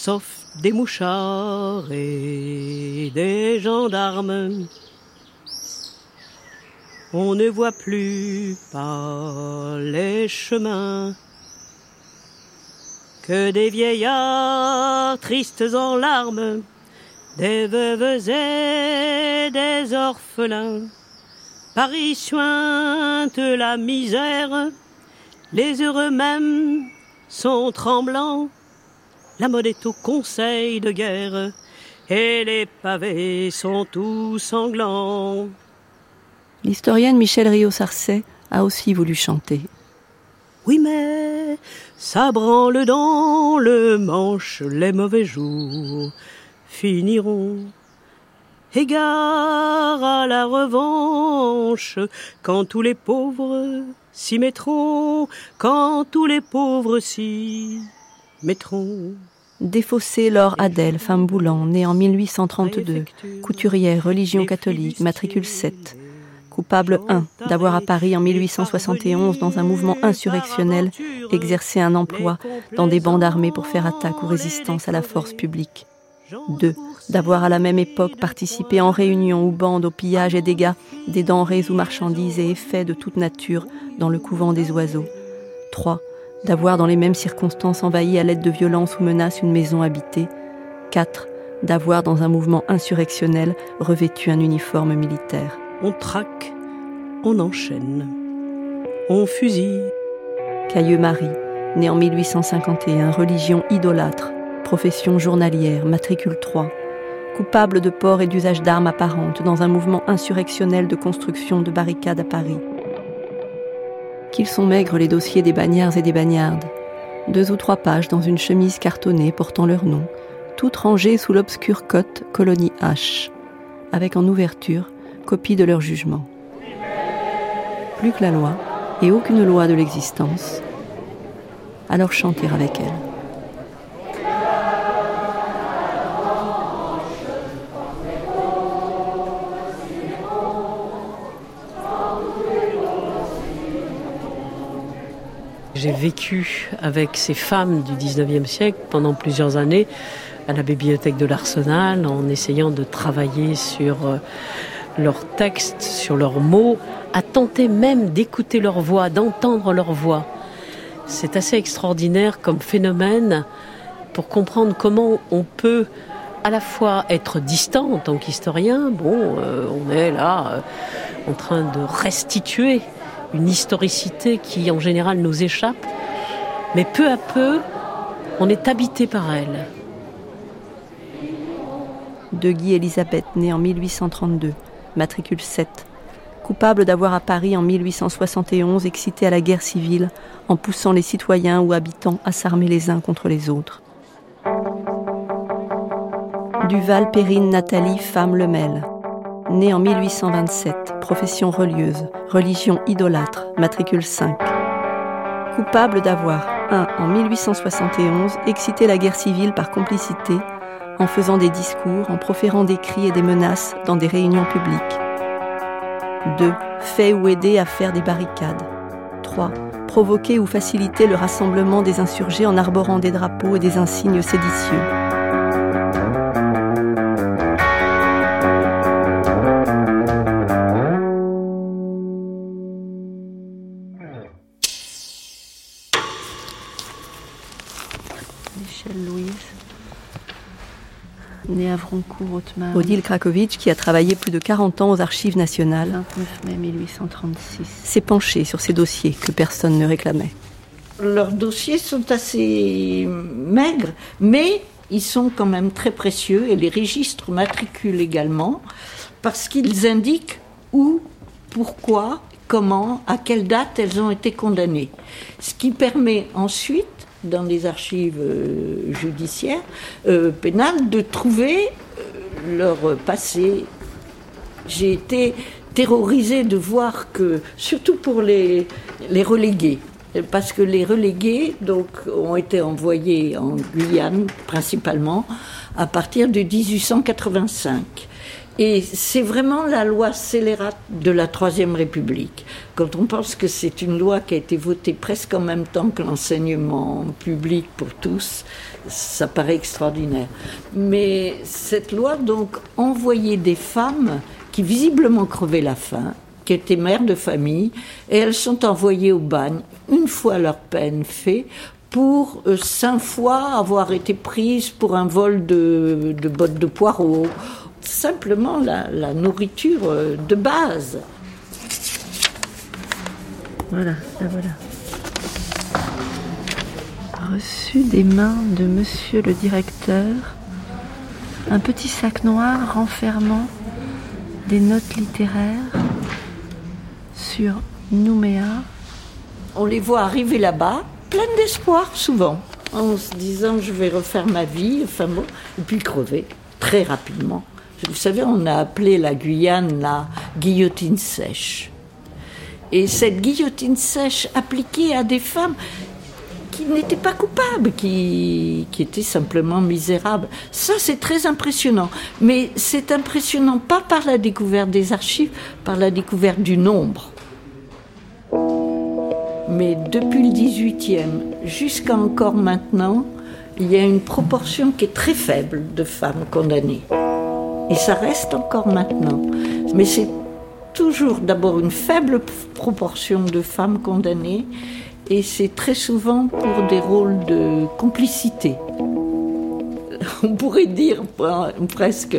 sauf des mouchards et des gendarmes. On ne voit plus par les chemins que des vieillards tristes en larmes, des veuves et des orphelins. Paris sointe la misère, les heureux mêmes sont tremblants. La mode est au conseil de guerre, et les pavés sont tous sanglants. L'historienne Michel Rio-Sarcey a aussi voulu chanter. Oui, mais ça branle dans le manche, les mauvais jours finiront. Égard à la revanche, quand tous les pauvres s'y mettront, quand tous les pauvres s'y mettront. Défaussée Laure Adèle, femme boulant, née en 1832, couturière, religion catholique, matricule 7 coupable 1 d'avoir à Paris en 1871 dans un mouvement insurrectionnel exercé un emploi dans des bandes armées pour faire attaque ou résistance à la force publique. 2. D'avoir à la même époque participé en réunion ou bande au pillage et dégâts des denrées ou marchandises et effets de toute nature dans le couvent des oiseaux. 3. D'avoir dans les mêmes circonstances envahi à l'aide de violences ou menaces une maison habitée. 4. D'avoir dans un mouvement insurrectionnel revêtu un uniforme militaire on traque, on enchaîne, on fusille. Cailleux Marie, né en 1851, religion idolâtre, profession journalière, matricule 3, coupable de port et d'usage d'armes apparentes dans un mouvement insurrectionnel de construction de barricades à Paris. Qu'ils sont maigres les dossiers des bagnards et des bagnardes. Deux ou trois pages dans une chemise cartonnée portant leur nom, toutes rangées sous l'obscure cote colonie H, avec en ouverture copie de leur jugement. Plus que la loi, et aucune loi de l'existence, alors chanter avec elle. J'ai vécu avec ces femmes du 19e siècle pendant plusieurs années à la bibliothèque de l'Arsenal en essayant de travailler sur euh, leurs textes, sur leurs mots, à tenter même d'écouter leur voix, d'entendre leur voix. C'est assez extraordinaire comme phénomène pour comprendre comment on peut à la fois être distant en tant qu'historien, bon, euh, on est là euh, en train de restituer une historicité qui en général nous échappe, mais peu à peu, on est habité par elle. De Guy Elisabeth, née en 1832 matricule 7, coupable d'avoir à Paris en 1871 excité à la guerre civile en poussant les citoyens ou habitants à s'armer les uns contre les autres. Duval Périne Nathalie Femme Lemel, née en 1827, profession relieuse, religion idolâtre, matricule 5. Coupable d'avoir, 1. en 1871, excité la guerre civile par complicité en faisant des discours, en proférant des cris et des menaces dans des réunions publiques. 2. Fait ou aider à faire des barricades. 3. Provoquer ou faciliter le rassemblement des insurgés en arborant des drapeaux et des insignes séditieux. Odile Krakowicz, qui a travaillé plus de 40 ans aux archives nationales, 29 mai 1836, s'est penchée sur ces dossiers que personne ne réclamait. Leurs dossiers sont assez maigres, mais ils sont quand même très précieux et les registres matriculent également parce qu'ils indiquent où, pourquoi, comment, à quelle date elles ont été condamnées. Ce qui permet ensuite dans les archives euh, judiciaires, euh, pénales, de trouver euh, leur passé. J'ai été terrorisée de voir que, surtout pour les, relégués, parce que les relégués ont été envoyés en Guyane principalement à partir de 1885. Et c'est vraiment la loi scélérate de la Troisième République. Quand on pense que c'est une loi qui a été votée presque en même temps que l'enseignement public pour tous, ça paraît extraordinaire. Mais cette loi, donc, envoyait des femmes qui visiblement crevaient la faim, qui étaient mères de famille, et elles sont envoyées au bagne, une fois leur peine faite, pour euh, cinq fois avoir été prises pour un vol de, de bottes de poireaux simplement la, nourriture euh, de base. Voilà, la voilà. Reçu des mains de monsieur le directeur un petit sac noir renfermant des notes littéraires sur Nouméa. On les voit arriver là-bas, pleines d'espoir souvent, en se disant je vais refaire ma vie, enfin bon, et puis crever très rapidement. Vous savez, on a appelé la Guyane la guillotine sèche. Et cette guillotine sèche appliquée à des femmes qui n'étaient pas coupables, qui, étaient simplement misérables. Ça, c'est très impressionnant. Mais c'est impressionnant pas par la découverte des archives, par la découverte du nombre. Mais depuis le 18e jusqu'à encore maintenant, il y a une proportion qui est très faible de femmes condamnées. Et ça reste encore maintenant. Mais c'est toujours d'abord une faible proportion de femmes condamnées et c'est très souvent pour des rôles de complicité. On pourrait dire presque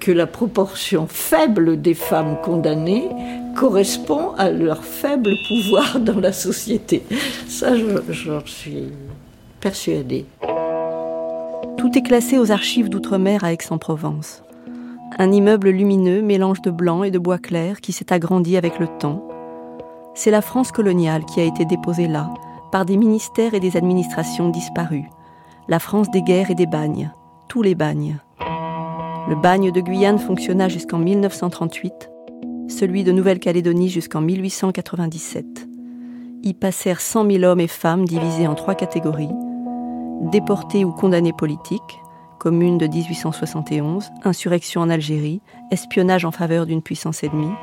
que la proportion faible des femmes condamnées correspond à leur faible pouvoir dans la société. Ça, j'en suis persuadée. Tout est classé aux archives d'outre-mer à Aix-en-Provence. Un immeuble lumineux, mélange de blanc et de bois clair, qui s'est agrandi avec le temps. C'est la France coloniale qui a été déposée là, par des ministères et des administrations disparus. La France des guerres et des bagnes, tous les bagnes. Le bagne de Guyane fonctionna jusqu'en 1938, celui de Nouvelle-Calédonie jusqu'en 1897. Y passèrent 100 000 hommes et femmes divisés en trois catégories déportés ou condamnés politiques, commune de 1871, insurrection en Algérie, espionnage en faveur d'une puissance ennemie,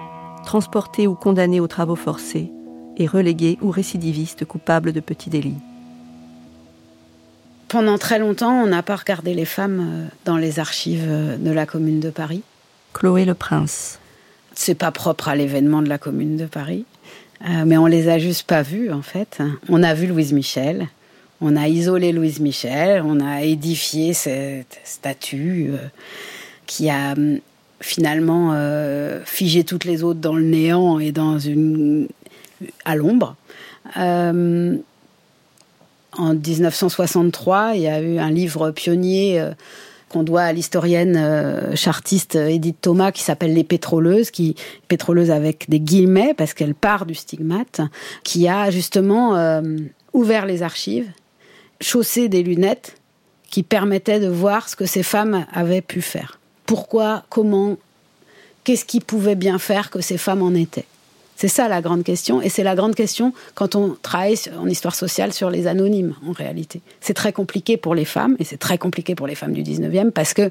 transportés ou condamnés aux travaux forcés, et relégués ou récidivistes coupables de petits délits. Pendant très longtemps, on n'a pas regardé les femmes euh, dans les archives euh, de la Commune de Paris. Chloé Le Prince. C'est pas propre à l'événement de la Commune de Paris, euh, mais on les a juste pas vues en fait. On a vu Louise Michel, on a isolé Louise Michel, on a édifié cette statue euh, qui a hum, finalement euh, figé toutes les autres dans le néant et dans une à l'ombre. Euh, en 1963, il y a eu un livre pionnier qu'on doit à l'historienne chartiste Edith Thomas qui s'appelle Les pétroleuses, qui pétroleuse avec des guillemets parce qu'elle part du stigmate, qui a justement ouvert les archives chausser des lunettes qui permettaient de voir ce que ces femmes avaient pu faire. Pourquoi, comment, qu'est-ce qui pouvait bien faire que ces femmes en étaient? C'est ça la grande question, et c'est la grande question quand on travaille en histoire sociale sur les anonymes, en réalité. C'est très compliqué pour les femmes, et c'est très compliqué pour les femmes du 19e, parce que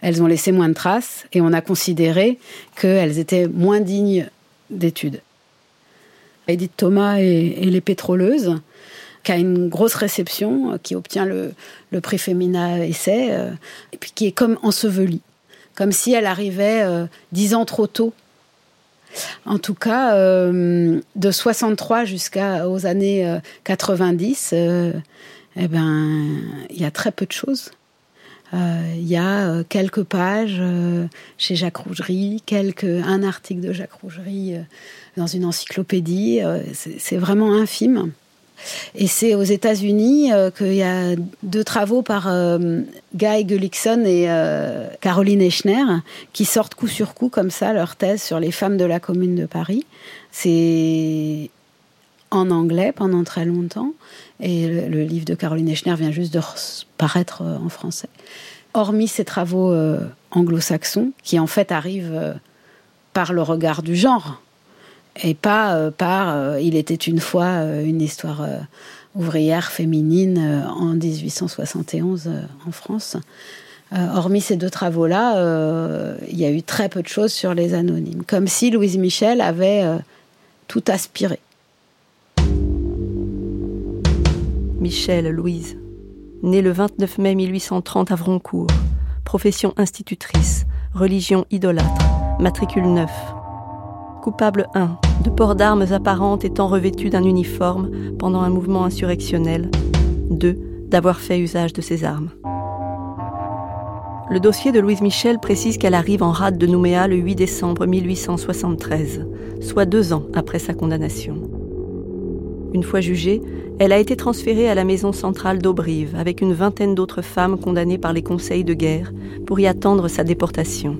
elles ont laissé moins de traces, et on a considéré qu'elles étaient moins dignes d'études. Edith Thomas et les pétroleuses, qui a une grosse réception, euh, qui obtient le, prix Femina Essai, euh, et puis qui est comme ensevelie, comme si elle arrivait euh, dix ans trop tôt. En tout cas, de 63 jusqu'aux années 90, eh ben, il y a très peu de choses. Il y a quelques pages chez Jacques Rougerie, quelques, un article de Jacques Rougerie dans une encyclopédie. c'est vraiment infime. Et c'est aux États-Unis euh, qu'il y a deux travaux par euh, Guy Gullickson et euh, Caroline Echner qui sortent coup sur coup comme ça leur thèse sur les femmes de la Commune de Paris. C'est en anglais pendant très longtemps et le, livre de Caroline Echner vient juste de paraître en français. Hormis ces travaux anglo-saxons qui en fait arrivent par le regard du genre et pas euh, par euh, Il était une fois euh, une histoire ouvrière féminine en 1871 en France. hormis ces deux travaux-là, il y a eu très peu de choses sur les anonymes. Comme si Louise Michel avait tout aspiré. Michel Louise, née le 29 mai 1830 à Vroncourt, profession institutrice, religion idolâtre, matricule 9. Coupable 1, de port d'armes apparentes étant revêtue d'un uniforme pendant un mouvement insurrectionnel. 2, d'avoir fait usage de ses armes. Le dossier de Louise Michel précise qu'elle arrive en rade de Nouméa le 8 décembre 1873, soit deux ans après sa condamnation. Une fois jugée, elle a été transférée à la maison centrale d'Aubrive avec une vingtaine d'autres femmes condamnées par les conseils de guerre pour y attendre sa déportation.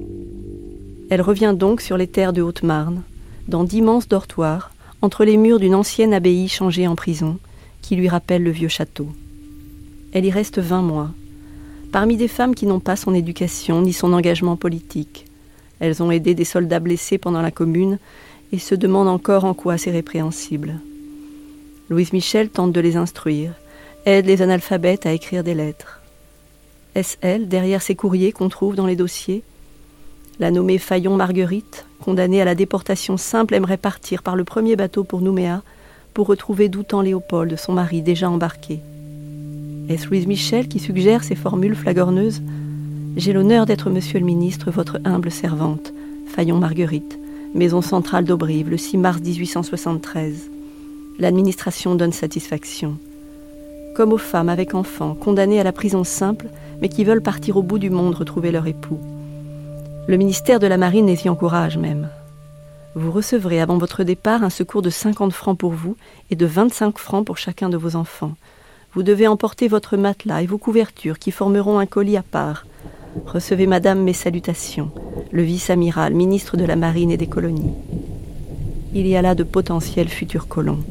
Elle revient donc sur les terres de Haute-Marne, dans d'immenses dortoirs, entre les murs d'une ancienne abbaye changée en prison, qui lui rappelle le vieux château. Elle y reste vingt mois, parmi des femmes qui n'ont pas son éducation ni son engagement politique. Elles ont aidé des soldats blessés pendant la Commune et se demandent encore en quoi c'est répréhensible. Louise Michel tente de les instruire, aide les analphabètes à écrire des lettres. Est-ce elle, derrière ces courriers qu'on trouve dans les dossiers? La nommée Fayon Marguerite, condamnée à la déportation simple, aimerait partir par le premier bateau pour Nouméa pour retrouver Doutan Léopold, son mari déjà embarqué. Est-ce Louise Michel qui suggère ces formules flagorneuses? J'ai l'honneur d'être monsieur le ministre, votre humble servante, Fayon Marguerite, maison centrale d'Aubrive, le 6 mars 1873 l'administration donne satisfaction. Comme aux femmes avec enfants, condamnées à la prison simple, mais qui veulent partir au bout du monde retrouver leur époux. Le ministère de la Marine les y encourage même. Vous recevrez avant votre départ un secours de 50 francs pour vous et de 25 francs pour chacun de vos enfants. Vous devez emporter votre matelas et vos couvertures qui formeront un colis à part. Recevez, Madame, mes salutations, le vice-amiral, ministre de la Marine et des colonies. Il y a là de potentiels futurs colons.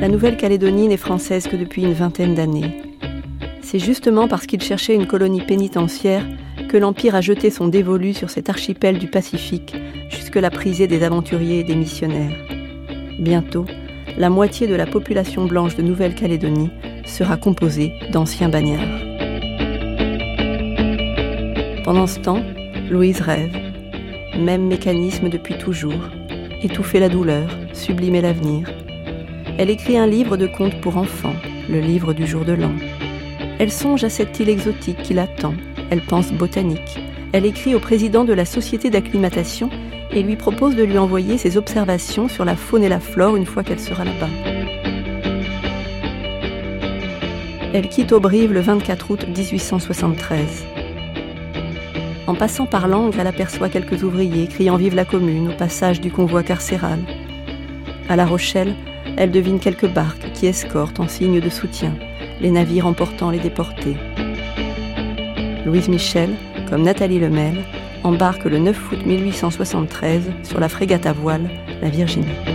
La Nouvelle-Calédonie n'est française que depuis une vingtaine d'années. C'est justement parce qu'il cherchait une colonie pénitentiaire que l'Empire a jeté son dévolu sur cet archipel du Pacifique, jusque-là prisé des aventuriers et des missionnaires. Bientôt, la moitié de la population blanche de Nouvelle-Calédonie sera composée d'anciens bagnards. Pendant ce temps, Louise rêve. Même mécanisme depuis toujours. Étouffer la douleur, sublimer l'avenir, elle écrit un livre de contes pour enfants, le livre du jour de l'an. Elle songe à cette île exotique qui l'attend. Elle pense botanique. Elle écrit au président de la société d'acclimatation et lui propose de lui envoyer ses observations sur la faune et la flore une fois qu'elle sera là-bas. Elle quitte Aubrive le 24 août 1873. En passant par l'angle, elle aperçoit quelques ouvriers criant Vive la commune au passage du convoi carcéral. À La Rochelle, elle devine quelques barques qui escortent en signe de soutien les navires emportant les déportés. Louise Michel, comme Nathalie Lemel, embarque le 9 août 1873 sur la frégate à voile, la Virginie.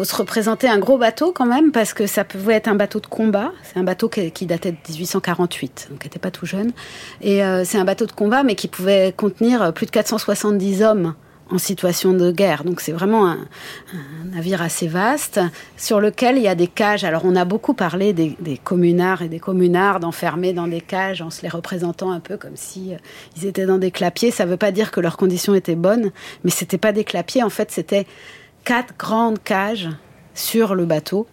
Faut se représenter un gros bateau quand même, parce que ça pouvait être un bateau de combat. C'est un bateau qui, datait de 1848, donc qui n'était pas tout jeune. Et euh, c'est un bateau de combat, mais qui pouvait contenir plus de 470 hommes en situation de guerre. Donc c'est vraiment un, navire assez vaste sur lequel il y a des cages. Alors on a beaucoup parlé des, communards et des communards enfermés dans des cages en se les représentant un peu comme si euh, ils étaient dans des clapiers. Ça ne veut pas dire que leurs conditions étaient bonnes, mais c'était pas des clapiers. En fait, c'était quatre grandes cages sur le bateau.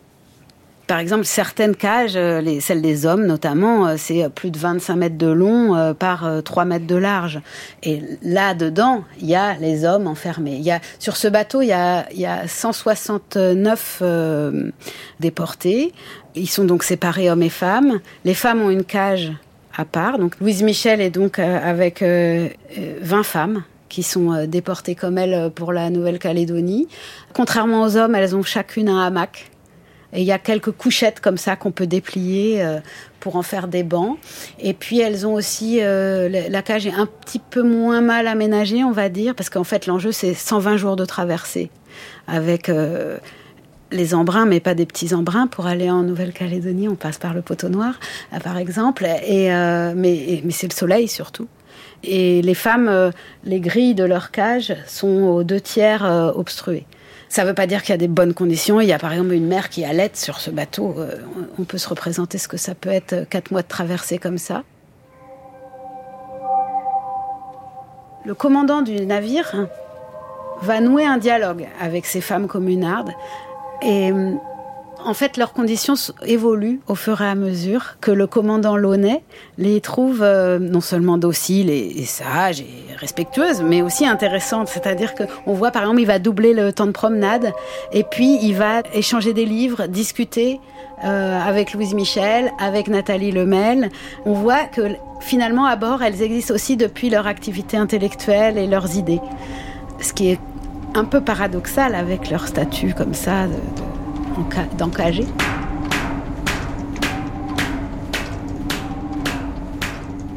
Par exemple, certaines cages, euh, les, celles des hommes notamment, euh, c'est plus de 25 mètres de long euh, par 3 mètres de large. Et là-dedans, il y a les hommes enfermés. Y a, sur ce bateau, il y a, y a 169 déportés. Ils sont donc séparés hommes et femmes. Les femmes ont une cage à part. Donc Louise Michel est donc avec 20 femmes qui sont euh, déportées comme elle euh, pour la Nouvelle-Calédonie. Contrairement aux hommes, elles ont chacune un hamac. Et il y a quelques couchettes comme ça qu'on peut déplier euh, pour en faire des bancs. Et puis elles ont aussi la cage est un petit peu moins mal aménagée, on va dire, parce qu'en fait l'enjeu c'est 120 jours de traversée avec les embruns, mais pas des petits embruns. Pour aller en Nouvelle-Calédonie, on passe par le poteau noir, par exemple. Et, mais c'est le soleil surtout. Et les femmes, les grilles de leur cage sont aux deux tiers obstruées. Ça ne veut pas dire qu'il y a des bonnes conditions. Il y a par exemple une mère qui allait sur ce bateau. On peut se représenter ce que ça peut être quatre mois de traversée comme ça. Le commandant du navire va nouer un dialogue avec ces femmes communardes et en fait, leurs conditions évoluent au fur et à mesure que le commandant Launay les trouve euh, non seulement dociles et, sages et respectueuses, mais aussi intéressantes. C'est-à-dire qu'on voit, par exemple, il va doubler le temps de promenade et puis il va échanger des livres, discuter euh, avec Louise Michel, avec Nathalie Lemel. On voit que finalement, à bord, elles existent aussi depuis leur activité intellectuelle et leurs idées ce qui est un peu paradoxal avec leur statut comme ça d'encagé.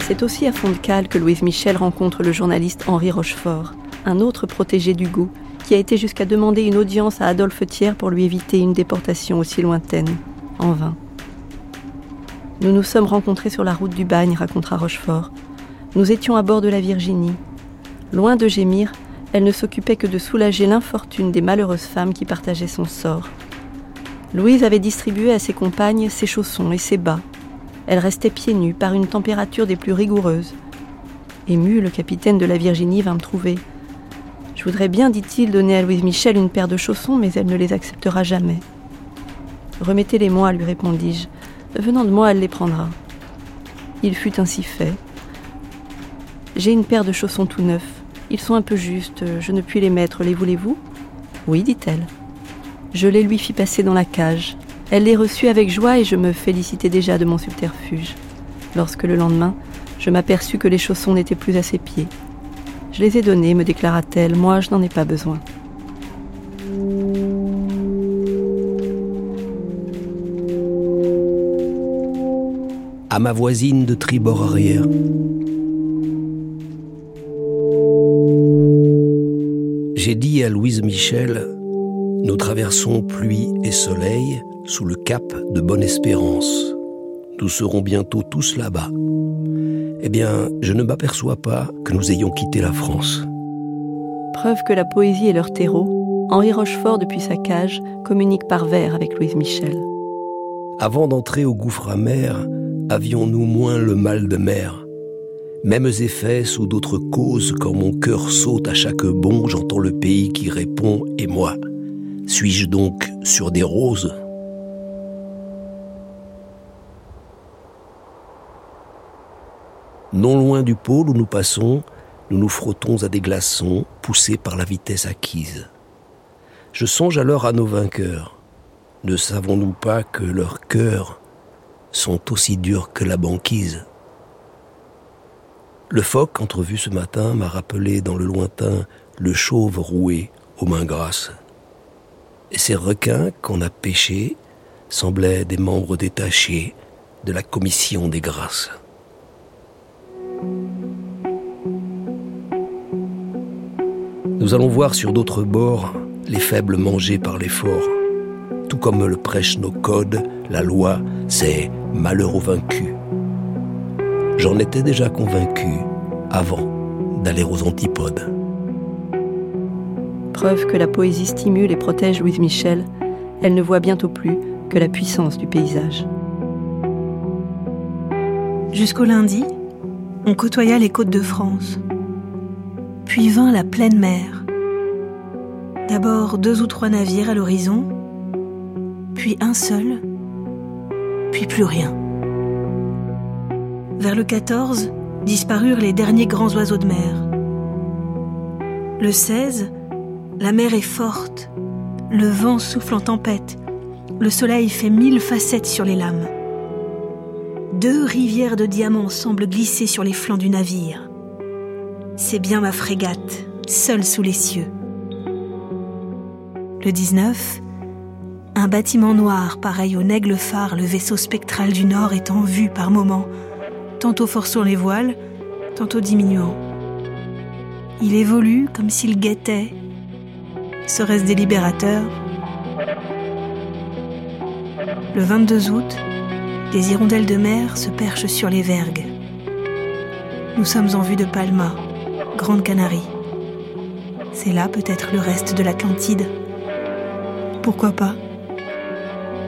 C'est aussi à fond de cale que Louise Michel rencontre le journaliste Henri Rochefort, un autre protégé d'Hugo, qui a été jusqu'à demander une audience à Adolphe Thiers pour lui éviter une déportation aussi lointaine, en vain. Nous nous sommes rencontrés sur la route du bagne, racontera Rochefort. Nous étions à bord de la Virginie. Loin de gémir, elle ne s'occupait que de soulager l'infortune des malheureuses femmes qui partageaient son sort. Louise avait distribué à ses compagnes ses chaussons et ses bas. Elle restait pieds nus par une température des plus rigoureuses. Ému, le capitaine de la Virginie vint me trouver. Je voudrais bien, dit-il, donner à Louise Michel une paire de chaussons, mais elle ne les acceptera jamais. Remettez-les-moi, lui répondis-je. Venant de moi, elle les prendra. Il fut ainsi fait. J'ai une paire de chaussons tout neufs. Ils sont un peu justes, je ne puis les mettre, les voulez-vous Oui, dit-elle. Je les lui fis passer dans la cage. Elle les reçut avec joie et je me félicitais déjà de mon subterfuge. Lorsque le lendemain, je m'aperçus que les chaussons n'étaient plus à ses pieds. Je les ai donnés, me déclara-t-elle, moi je n'en ai pas besoin. À ma voisine de tribord arrière, J'ai dit à Louise Michel, nous traversons pluie et soleil sous le cap de Bonne-Espérance. Nous serons bientôt tous là-bas. Eh bien, je ne m'aperçois pas que nous ayons quitté la France. Preuve que la poésie est leur terreau, Henri Rochefort, depuis sa cage, communique par vers avec Louise Michel. Avant d'entrer au gouffre amer, avions-nous moins le mal de mer? Mêmes effets sous d'autres causes, quand mon cœur saute à chaque bond, j'entends le pays qui répond Et moi Suis-je donc sur des roses? Non loin du pôle où nous passons, nous nous frottons à des glaçons poussés par la vitesse acquise. Je songe alors à nos vainqueurs. Ne savons-nous pas que leurs cœurs sont aussi durs que la banquise? Le phoque entrevu ce matin m'a rappelé dans le lointain le chauve roué aux mains grasses. Et ces requins qu'on a pêchés semblaient des membres détachés de la commission des grâces. Nous allons voir sur d'autres bords les faibles mangés par les forts. Tout comme le prêchent nos codes, la loi, c'est malheur aux vaincus. J'en étais déjà convaincu avant d'aller aux antipodes. Que la poésie stimule et protège Louise Michel, elle ne voit bientôt plus que la puissance du paysage. Jusqu'au lundi, on côtoya les côtes de France. Puis vint la pleine mer. D'abord deux ou trois navires à l'horizon, puis un seul, puis plus rien. Vers le 14, disparurent les derniers grands oiseaux de mer. Le 16, la mer est forte, le vent souffle en tempête, le soleil fait mille facettes sur les lames. Deux rivières de diamants semblent glisser sur les flancs du navire. C'est bien ma frégate, seule sous les cieux. Le 19, un bâtiment noir pareil au Nègle phare, le vaisseau spectral du Nord est en vue par moments tantôt forçant les voiles, tantôt diminuant. Il évolue comme s'il guettait. Serait-ce des libérateurs le 22 août, des hirondelles de mer se perchent sur les vergues. Nous sommes en vue de Palma, Grande Canarie. C'est là peut-être le reste de l'Atlantide. Pourquoi pas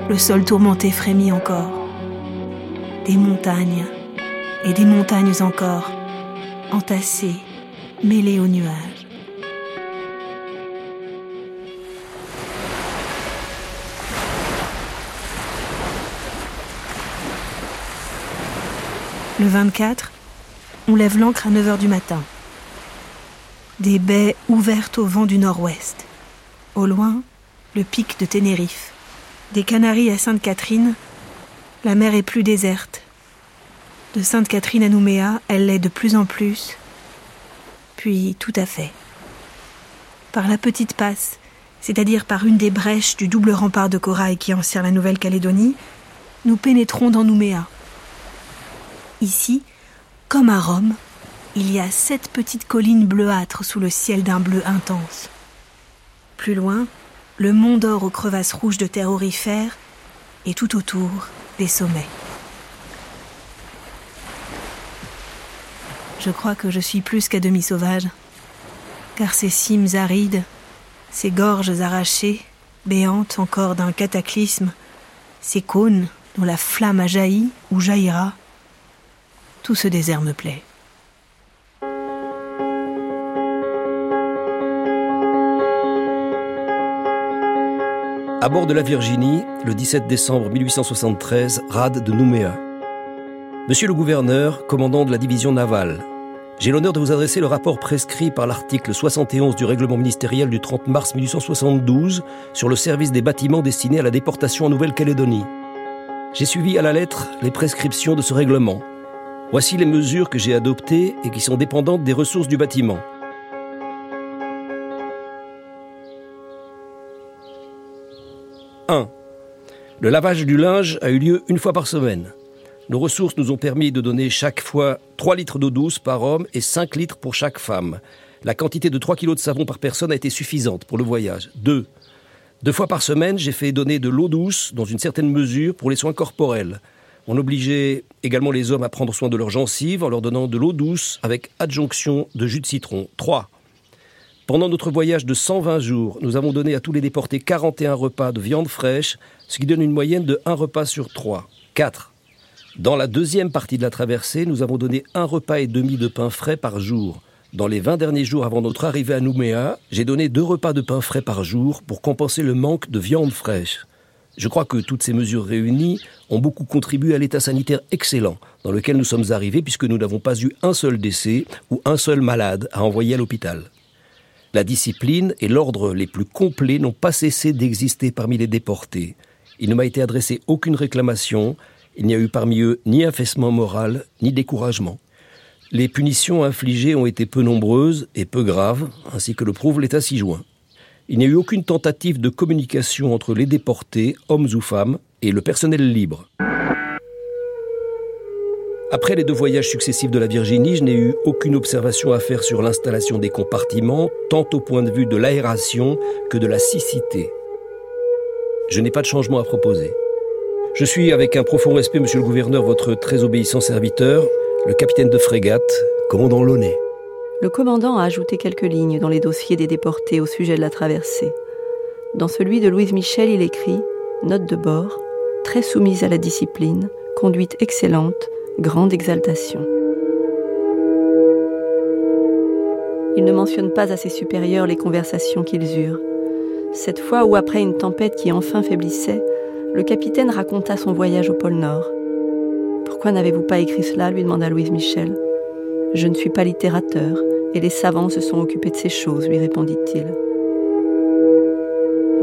Le sol tourmenté frémit encore. Des montagnes et des montagnes encore, entassées, mêlées aux nuages. Le 24, on lève l'ancre à 9h du matin. Des baies ouvertes au vent du nord-ouest. Au loin, le pic de Ténérife. Des Canaries à Sainte-Catherine, la mer est plus déserte. De Sainte-Catherine à Nouméa, elle l'est de plus en plus, puis tout à fait. Par la petite passe, c'est-à-dire par une des brèches du double rempart de corail qui enserre la Nouvelle-Calédonie, nous pénétrons dans Nouméa. Ici, comme à Rome, il y a sept petites collines bleuâtres sous le ciel d'un bleu intense. Plus loin, le mont d'or aux crevasses rouges de terre aurifère, et tout autour, des sommets. Je crois que je suis plus qu'à demi sauvage, car ces cimes arides, ces gorges arrachées, béantes encore d'un cataclysme, ces cônes dont la flamme a jailli ou jaillira, tout ce désert me plaît. À bord de la Virginie, le 17 décembre 1873, rade de Nouméa. Monsieur le gouverneur, commandant de la division navale, j'ai l'honneur de vous adresser le rapport prescrit par l'article 71 du règlement ministériel du 30 mars 1872 sur le service des bâtiments destinés à la déportation en Nouvelle-Calédonie. J'ai suivi à la lettre les prescriptions de ce règlement. Voici les mesures que j'ai adoptées et qui sont dépendantes des ressources du bâtiment. 1. Le lavage du linge a eu lieu une fois par semaine. Nos ressources nous ont permis de donner chaque fois 3 litres d'eau douce par homme et 5 litres pour chaque femme. La quantité de 3 kg de savon par personne a été suffisante pour le voyage. 2. Deux fois par semaine, j'ai fait donner de l'eau douce, dans une certaine mesure, pour les soins corporels. On obligeait également les hommes à prendre soin de leurs gencives en leur donnant de l'eau douce avec adjonction de jus de citron. 3. Pendant notre voyage de 120 jours, nous avons donné à tous les déportés 41 repas de viande fraîche, ce qui donne une moyenne de 1 repas sur 3. 4. Dans la deuxième partie de la traversée, nous avons donné un repas et demi de pain frais par jour. Dans les 20 derniers jours avant notre arrivée à Nouméa, j'ai donné deux repas de pain frais par jour pour compenser le manque de viande fraîche. Je crois que toutes ces mesures réunies ont beaucoup contribué à l'état sanitaire excellent dans lequel nous sommes arrivés puisque nous n'avons pas eu un seul décès ou un seul malade à envoyer à l'hôpital. La discipline et l'ordre les plus complets n'ont pas cessé d'exister parmi les déportés. Il ne m'a été adressé aucune réclamation, il n'y a eu parmi eux ni affaissement moral, ni découragement. Les punitions infligées ont été peu nombreuses et peu graves, ainsi que le prouve l'état ci-joint. Il n'y a eu aucune tentative de communication entre les déportés, hommes ou femmes, et le personnel libre. Après les deux voyages successifs de la Virginie, je n'ai eu aucune observation à faire sur l'installation des compartiments, tant au point de vue de l'aération que de la siccité. Je n'ai pas de changement à proposer. Je suis, avec un profond respect, monsieur le gouverneur, votre très obéissant serviteur, le capitaine de frégate, commandant Launay. Le commandant a ajouté quelques lignes dans les dossiers des déportés au sujet de la traversée. Dans celui de Louise Michel, il écrit Note de bord, très soumise à la discipline, conduite excellente, grande exaltation. Il ne mentionne pas à ses supérieurs les conversations qu'ils eurent. Cette fois où, après une tempête qui enfin faiblissait, le capitaine raconta son voyage au pôle Nord. Pourquoi n'avez-vous pas écrit cela? lui demanda Louise Michel. Je ne suis pas littérateur, et les savants se sont occupés de ces choses, lui répondit-il.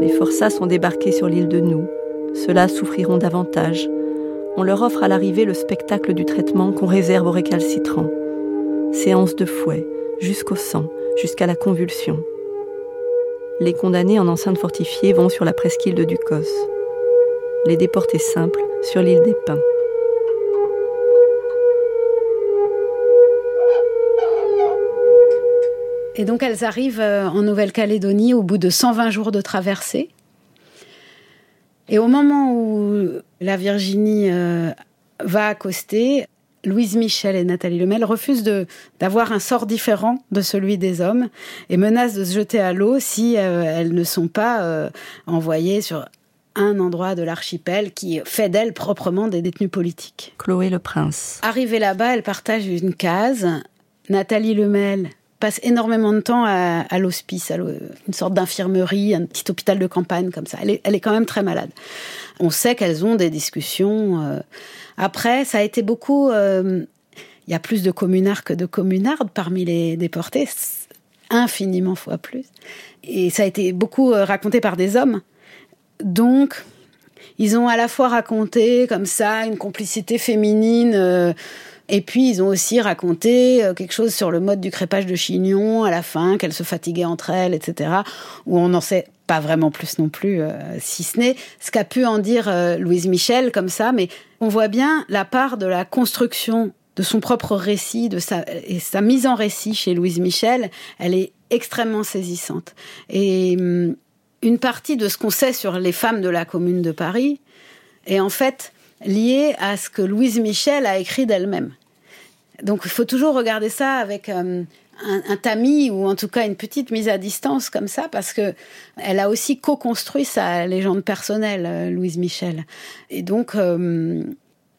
Les forçats sont débarqués sur l'île de Nou. Ceux-là souffriront davantage, on leur offre à l'arrivée le spectacle du traitement qu'on réserve aux récalcitrants. Séance de fouet, jusqu'au sang, jusqu'à la convulsion. Les condamnés en enceinte fortifiée vont sur la presqu'île de Ducos. Les déportés simples sur l'île des Pins. Et donc elles arrivent euh, en Nouvelle-Calédonie au bout de 120 jours de traversée Et au moment où la Virginie euh, va accoster, Louise Michel et Nathalie Lemel refusent d'avoir un sort différent de celui des hommes et menacent de se jeter à l'eau si euh, elles ne sont pas euh, envoyées sur un endroit de l'archipel qui fait d'elles proprement des détenus politiques. Chloé le Prince. Arrivée là-bas, elle partage une case. Nathalie Lemel passe énormément de temps à, l'hospice, à une sorte d'infirmerie, un petit hôpital de campagne comme ça. Elle est, elle est quand même très malade. On sait qu'elles ont des discussions. Euh, après, ça a été beaucoup. Euh, il y a plus de communards que de communardes parmi les déportés, infiniment fois plus. Et ça a été beaucoup euh, raconté par des hommes. Donc, ils ont à la fois raconté comme ça une complicité féminine. Et puis ils ont aussi raconté quelque chose sur le mode du crépage de chignon à la fin, qu'elles se fatiguaient entre elles, etc. Où on n'en sait pas vraiment plus non plus, si ce n'est ce qu'a pu en dire Louise Michel comme ça, mais on voit bien la part de la construction de son propre récit, de sa, et sa mise en récit chez Louise Michel, elle est extrêmement saisissante. Et hum, une partie de ce qu'on sait sur les femmes de la Commune de Paris est en fait liée à ce que Louise Michel a écrit d'elle-même. Donc il faut toujours regarder ça avec hum, un, tamis ou en tout cas une petite mise à distance comme ça parce que elle a aussi co-construit sa légende personnelle, euh, Louise Michel. Et donc, euh,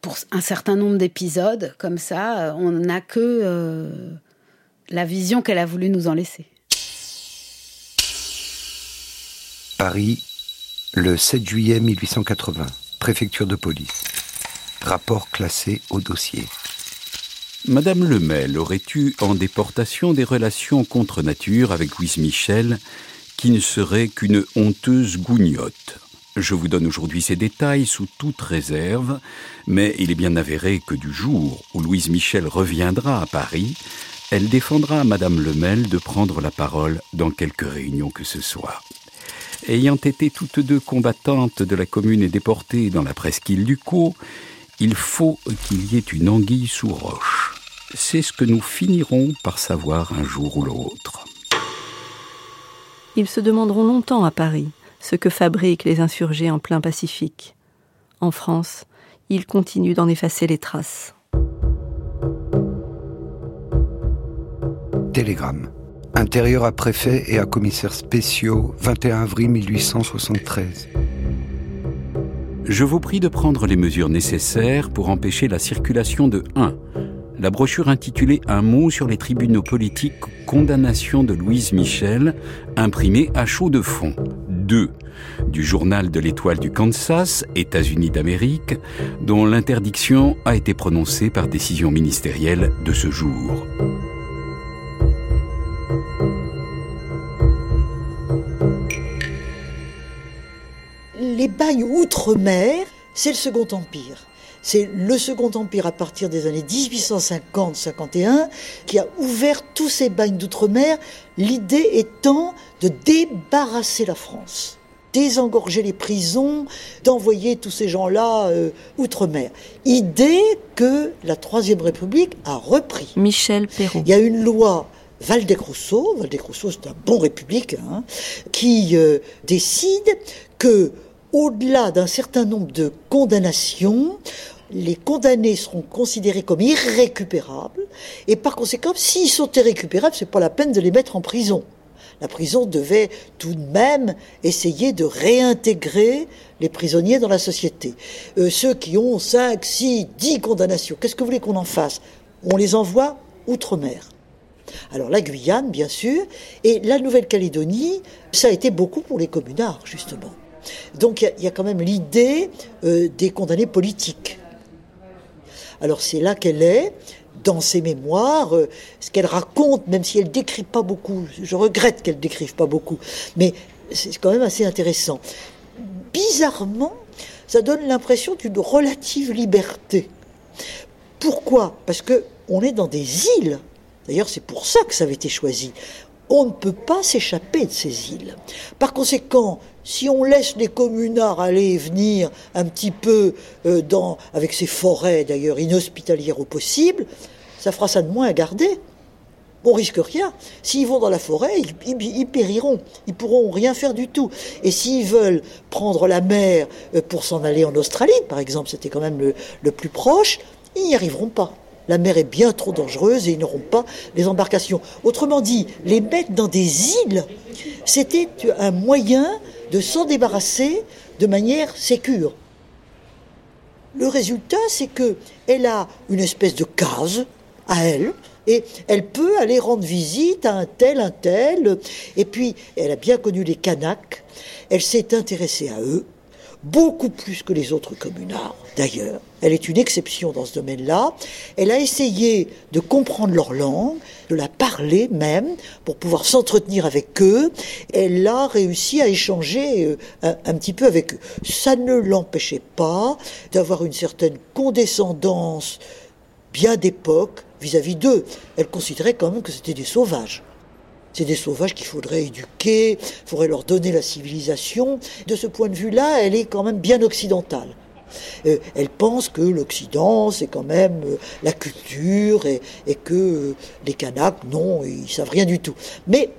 pour un certain nombre d'épisodes comme ça, euh, on n'a que la vision qu'elle a voulu nous en laisser. Paris, le 7 juillet 1880, préfecture de police. Rapport classé au dossier. Madame Lemel aurait eu en déportation des relations contre nature avec Louise Michel, qui ne serait qu'une honteuse gougnotte? Je vous donne aujourd'hui ces détails sous toute réserve, mais il est bien avéré que du jour où Louise Michel reviendra à Paris, elle défendra Madame Lemel de prendre la parole dans quelque réunion que ce soit. Ayant été toutes deux combattantes de la commune et déportées dans la presqu'île du Caux, il faut qu'il y ait une anguille sous roche. C'est ce que nous finirons par savoir un jour ou l'autre. Ils se demanderont longtemps à Paris ce que fabriquent les insurgés en plein Pacifique. En France, ils continuent d'en effacer les traces. Télégramme. Intérieur à préfet et à commissaires spéciaux, 21 avril 1873. Je vous prie de prendre les mesures nécessaires pour empêcher la circulation de 1. La brochure intitulée Un mot sur les tribunaux politiques, condamnation de Louise Michel, imprimée à chaud de fond. 2. Du journal de l'étoile du Kansas, États-Unis d'Amérique, dont l'interdiction a été prononcée par décision ministérielle de ce jour. les bagnes outre-mer, c'est le Second Empire. C'est le Second Empire à partir des années 1850-51 qui a ouvert tous ces bagnes d'outre-mer, l'idée étant de débarrasser la France désengorger les prisons, d'envoyer tous ces gens-là euh, outre-mer. Idée que la Troisième République a repris. Michel Perrault. Il y a une loi Valdec-Rousseau, Valdec-Rousseau c'est un bon républicain, hein, qui euh, décide que au-delà d'un certain nombre de condamnations, les condamnés seront considérés comme irrécupérables, et par conséquent, s'ils sont irrécupérables, c'est pas la peine de les mettre en prison. La prison devait tout de même essayer de réintégrer les prisonniers dans la société. Euh, ceux qui ont 5, 6, 10 condamnations, qu'est-ce que vous voulez qu'on en fasse? On les envoie outre-mer. Alors la Guyane, bien sûr, et la Nouvelle-Calédonie, ça a été beaucoup pour les communards, justement. Donc il y, a quand même l'idée euh, des condamnés politiques. Alors c'est là qu'elle est, dans ses mémoires, euh, ce qu'elle raconte, même si elle décrit pas beaucoup. Je regrette qu'elle décrive pas beaucoup, mais c'est quand même assez intéressant. Bizarrement, ça donne l'impression d'une relative liberté. Pourquoi? Parce que on est dans des îles. D'ailleurs, c'est pour ça que ça avait été choisi. On ne peut pas s'échapper de ces îles. Par conséquent, si on laisse les communards aller et venir un petit peu euh, dans, avec ces forêts d'ailleurs inhospitalières au possible, ça fera ça de moins à garder. on risque rien. S'ils vont dans la forêt, ils, périront. Ils pourront rien faire du tout. Et s'ils veulent prendre la mer euh, pour s'en aller en Australie, par exemple, c'était quand même le, plus proche, ils n'y arriveront pas. La mer est bien trop dangereuse et ils n'auront pas les embarcations. Autrement dit, les mettre dans des îles, c'était un moyen de s'en débarrasser de manière sécure. Le résultat, c'est que elle a une espèce de case à elle, et elle peut aller rendre visite à un tel, un tel. Et puis, elle a bien connu les Kanaks. Elle s'est intéressée à eux, beaucoup plus que les autres communards, d'ailleurs. Elle est une exception dans ce domaine-là. Elle a essayé de comprendre leur langue, de la parler même, pour pouvoir s'entretenir avec eux. Elle a réussi à échanger euh, un, un petit peu avec eux. Ça ne l'empêchait pas d'avoir une certaine condescendance bien d'époque vis-à-vis d'eux. Elle considérait quand même que c'était des sauvages. C'est des sauvages qu'il faudrait éduquer, il faudrait leur donner la civilisation. De ce point de vue-là, elle est quand même bien occidentale. Euh, elle pense que l'Occident, c'est quand même euh, la culture et, que euh, les Kanaks, non, ils savent rien du tout. Mais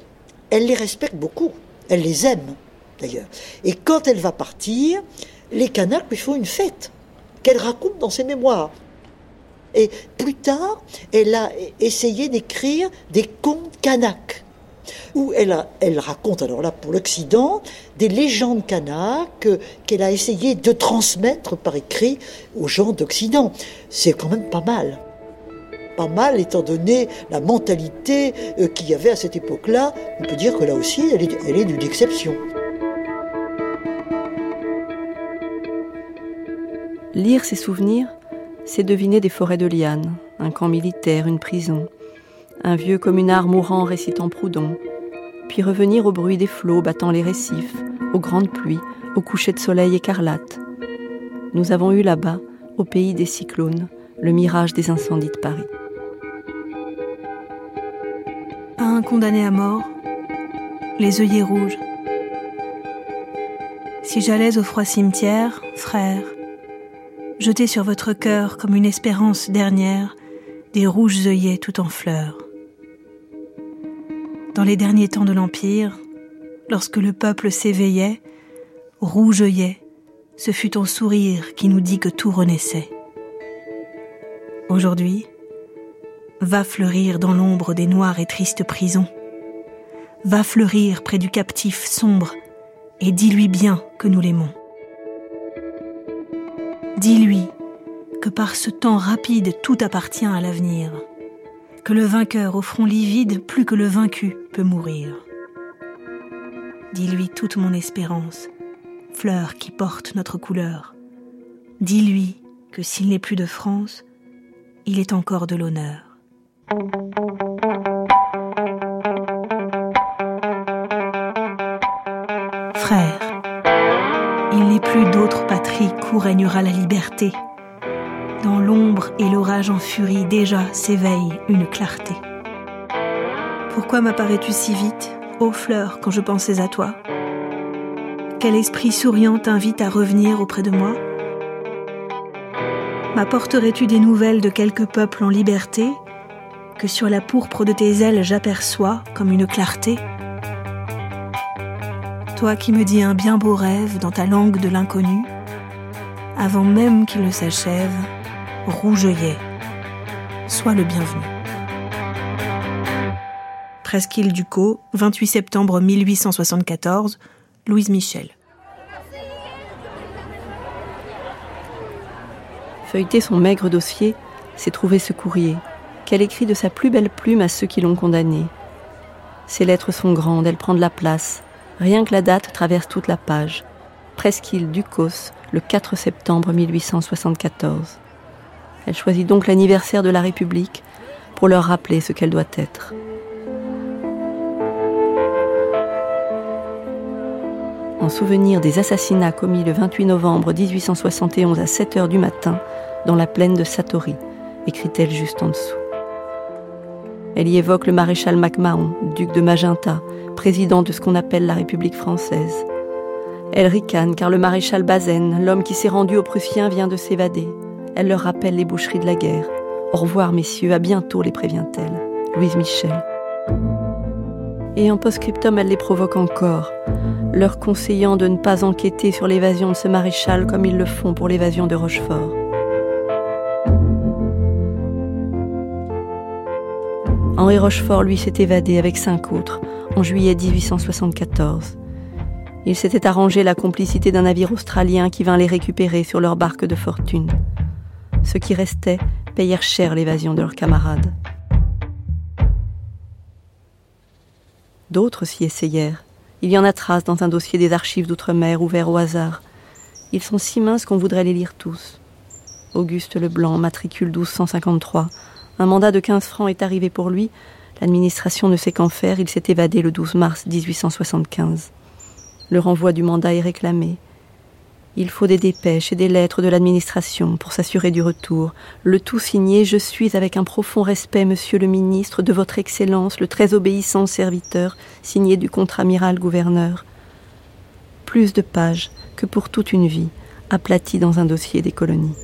elle les respecte beaucoup, elle les aime d'ailleurs. Et quand elle va partir, les Kanaks lui font une fête qu'elle raconte dans ses mémoires. Et plus tard, elle a essayé d'écrire des contes kanaks, où elle, raconte, alors là pour l'Occident, des légendes kanaks qu'elle a essayé de transmettre par écrit aux gens d'Occident. C'est quand même pas mal. Pas mal étant donné la mentalité euh, qu'il y avait à cette époque-là. On peut dire que là aussi, elle est d'une exception. Lire ses souvenirs, c'est deviner des forêts de lianes, un camp militaire, une prison, un vieux communard mourant récitant Proudhon, puis revenir au bruit des flots battant les récifs, aux grandes pluies, au coucher de soleil écarlate. Nous avons eu là-bas, au pays des cyclones, le mirage des incendies de Paris. Un condamné à mort, les œillets rouges. Si j'allais au froid cimetière, frère, jeter sur votre cœur comme une espérance dernière des rouges œillets tout en fleurs. Dans les derniers temps de l'Empire, lorsque le peuple s'éveillait, rouge œillet, ce fut ton sourire qui nous dit que tout renaissait. Aujourd'hui, va fleurir dans l'ombre des noires et tristes prisons. Va fleurir près du captif sombre et dis-lui bien que nous l'aimons. Dis-lui que par ce temps rapide tout appartient à l'avenir, que le vainqueur au front livide plus que le vaincu peut mourir. Dis-lui toute mon espérance, fleur qui porte notre couleur. Dis-lui que s'il n'est plus de France, il est encore de l'honneur. Frère, il n'est plus d'autre patrie où régnera la liberté. Dans l'ombre et l'orage en furie déjà s'éveille une clarté. Pourquoi m'apparais-tu si vite, ô fleur, quand je pensais à toi? Quel esprit souriant t'invite à revenir auprès de moi? M'apporterais-tu des nouvelles de quelque peuple en liberté que sur la pourpre de tes ailes j'aperçois comme une clarté? Toi qui me dis un bien beau rêve dans ta langue de l'inconnu, avant même qu'il ne s'achève, rougeoyet, sois le bienvenu. Presqu'île du Caux, 28 septembre 1874, Louise Michel. Feuilleter son maigre dossier, c'est trouver ce courrier, qu'elle écrit de sa plus belle plume à ceux qui l'ont condamné. Ses lettres sont grandes, elles prennent la place, Rien que la date traverse toute la page. Presqu'île Ducos, le 4 septembre 1874. Elle choisit donc l'anniversaire de la République pour leur rappeler ce qu'elle doit être. En souvenir des assassinats commis le 28 novembre 1871 à 7 heures du matin dans la plaine de Satori, écrit-elle juste en dessous. Elle y évoque le maréchal MacMahon, duc de Magenta, président de ce qu'on appelle la République française. Elle ricane car le maréchal Bazaine, l'homme qui s'est rendu aux Prussiens, vient de s'évader. Elle leur rappelle les boucheries de la guerre. Au revoir, messieurs, à bientôt, les prévient-elle. Louise Michel. Et en post-scriptum, elle les provoque encore, leur conseillant de ne pas enquêter sur l'évasion de ce maréchal comme ils le font pour l'évasion de Rochefort. Henri Rochefort, lui, s'est évadé avec cinq autres en juillet 1874. Il s'était arrangé la complicité d'un navire australien qui vint les récupérer sur leur barque de fortune. Ceux qui restaient payèrent cher l'évasion de leurs camarades. D'autres s'y essayèrent. Il y en a trace dans un dossier des archives d'outre-mer ouvert au hasard. Ils sont si minces qu'on voudrait les lire tous. Auguste Leblanc, matricule 1253. Un mandat de 15 francs est arrivé pour lui. L'administration ne sait qu'en faire. Il s'est évadé le 12 mars 1875. Le renvoi du mandat est réclamé. Il faut des dépêches et des lettres de l'administration pour s'assurer du retour. Le tout signé Je suis avec un profond respect, monsieur le ministre, de votre Excellence, le très obéissant serviteur, signé du contre-amiral gouverneur. Plus de pages que pour toute une vie, aplaties dans un dossier des colonies.